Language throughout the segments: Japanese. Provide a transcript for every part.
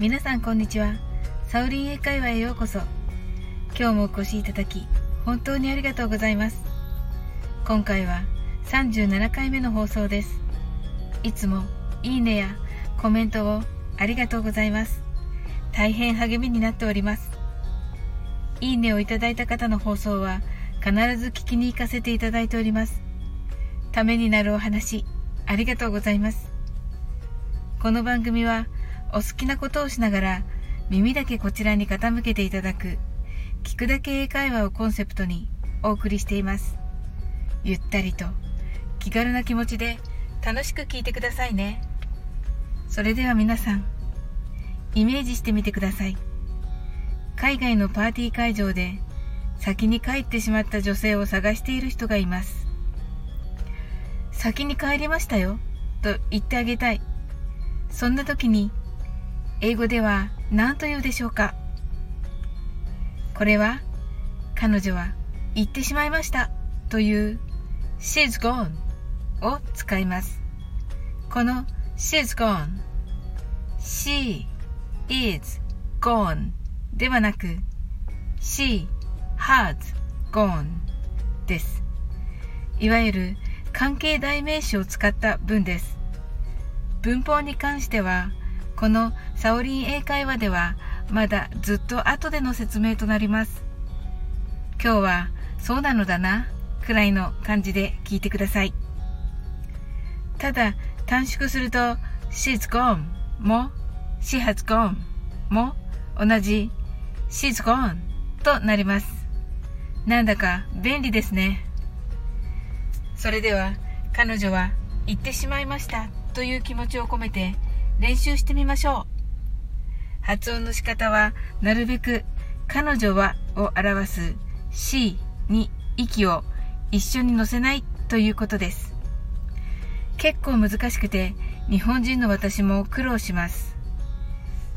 皆さんこんにちは。サウリン英会話へようこそ。今日もお越しいただき本当にありがとうございます。今回は37回目の放送です。いつもいいねやコメントをありがとうございます。大変励みになっております。いいねをいただいた方の放送は必ず聞きに行かせていただいております。ためになるお話ありがとうございます。この番組はお好きなことをしながら耳だけこちらに傾けていただく聞くだけ英会話をコンセプトにお送りしています。ゆったりと気軽な気持ちで楽しく聞いてくださいね。それでは皆さんイメージしてみてください。海外のパーティー会場で先に帰ってしまった女性を探している人がいます。先に帰りましたよと言ってあげたい。そんな時に英語では何と言うでしょうか？これは彼女は行ってしまいました。という she's gone を使います。この she's gone she is gone ではなく she has gone です。いわゆる関係代名詞を使った文です。文法に関してはこのサオリン英会話ではまだずっと後での説明となります。今日はそうなのだなくらいの感じで聞いてください。ただ短縮すると she's gone も she has gone も同じ she's gone となります。なんだか便利ですね。それでは彼女は行ってしまいましたという気持ちを込めて練習してみましょう。発音の仕方はなるべく彼女はを表す C に息を一緒に乗せないということです。結構難しくて日本人の私も苦労します。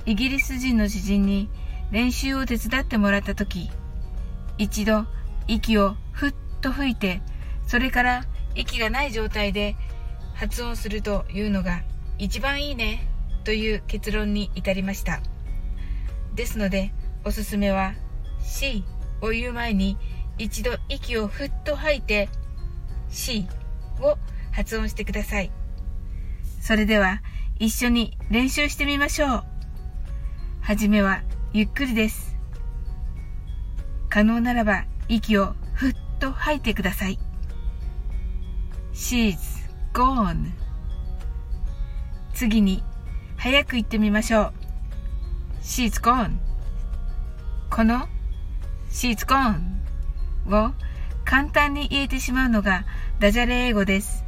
イギリス人の知人に練習を手伝ってもらった時一度息をふっと吹いてそれから息がない状態で発音するというのが一番いいね。という結論に至りました。ですのでおすすめは C を言う前に一度息をふっと吐いて C を発音してください。それでは一緒に練習してみましょう。はじめはゆっくりです。可能ならば息をふっと吐いてください。She's gone. 次に早く言ってみましょう。She's gone. この She's gone を簡単に言えてしまうのがダジャレ英語です。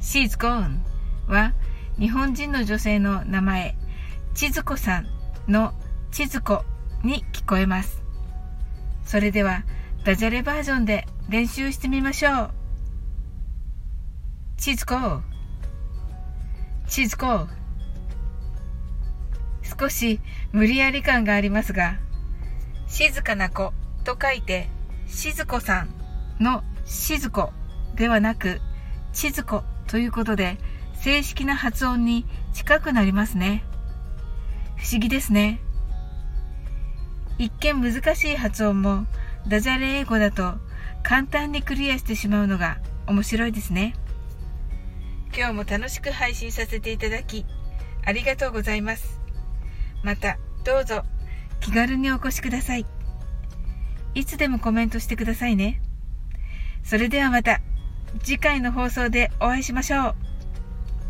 She's gone は日本人の女性の名前千鶴子さんの千鶴子に聞こえます。それではダジャレバージョンで練習してみましょう。千鶴子千鶴子少し無理やり感がありますが静かな子と書いて静子さんの静子ではなく千鶴子ということで正式な発音に近くなりますね。不思議ですね。一見難しい発音もダジャレ英語だと簡単にクリアしてしまうのが面白いですね。今日も楽しく配信させていただきありがとうございます。またどうぞ気軽にお越しください。いつでもコメントしてくださいね。それではまた次回の放送でお会いしましょう。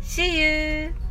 See you!